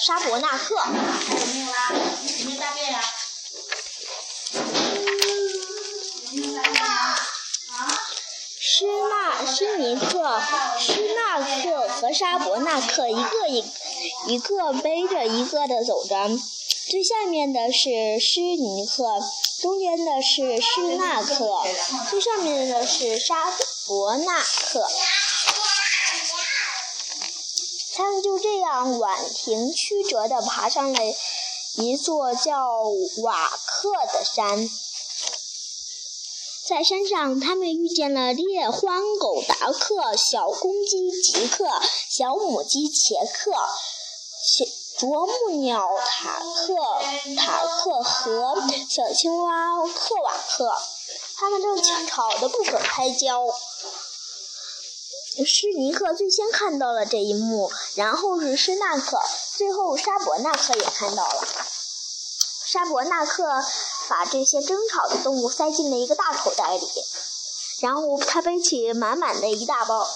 沙伯纳克。救命啦！有没有大便呀？施纳施尼克、施纳克和沙伯纳克一个一一个背着一个的走着，最下面的是施尼克，中间的是施纳克，最上面的是沙伯纳克。他们就这样婉婷曲折地爬上了一座叫瓦克的山。在山上，他们遇见了猎獾狗达克、小公鸡吉克、小母鸡切克、小啄木鸟塔克塔克和小青蛙克瓦克。他们正吵得不可开交。施尼克最先看到了这一幕，然后是施纳克，最后沙伯纳克也看到了。沙伯纳克把这些争吵的动物塞进了一个大口袋里，然后他背起满满的一大包，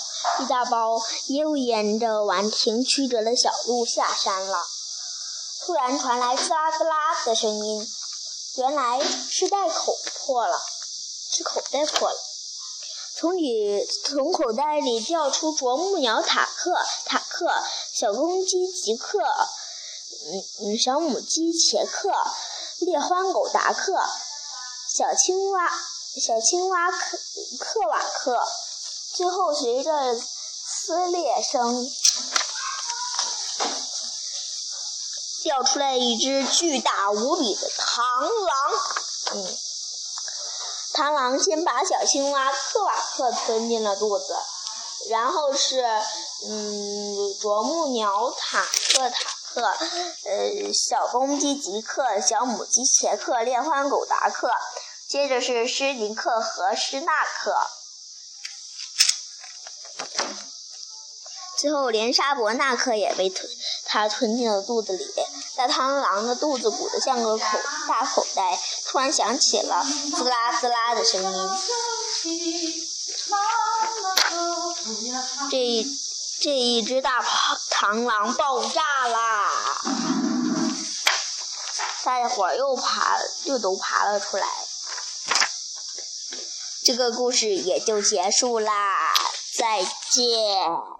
一大包，又沿着婉婷曲折的小路下山了。突然传来滋啦滋啦的声音，原来是袋口破了，是口袋破了。从里从口袋里掉出啄木鸟塔克塔克、小公鸡吉克、嗯嗯小母鸡杰克、猎欢狗达克、小青蛙小青蛙克克瓦克，最后随着撕裂声，掉出来一只巨大无比的螳螂。嗯。螳螂先把小青蛙克瓦克吞进了肚子，然后是嗯啄木鸟塔克塔克，呃小公鸡吉克、小母鸡杰克、猎欢狗达克，接着是施尼克和施纳克，最后连沙伯纳克也被吞，他吞进了肚子里。大螳螂的肚子鼓得像个口大口袋，突然响起了滋啦滋啦的声音。这一这一只大螳螂爆炸啦！大伙儿又爬，又都爬了出来。这个故事也就结束啦，再见。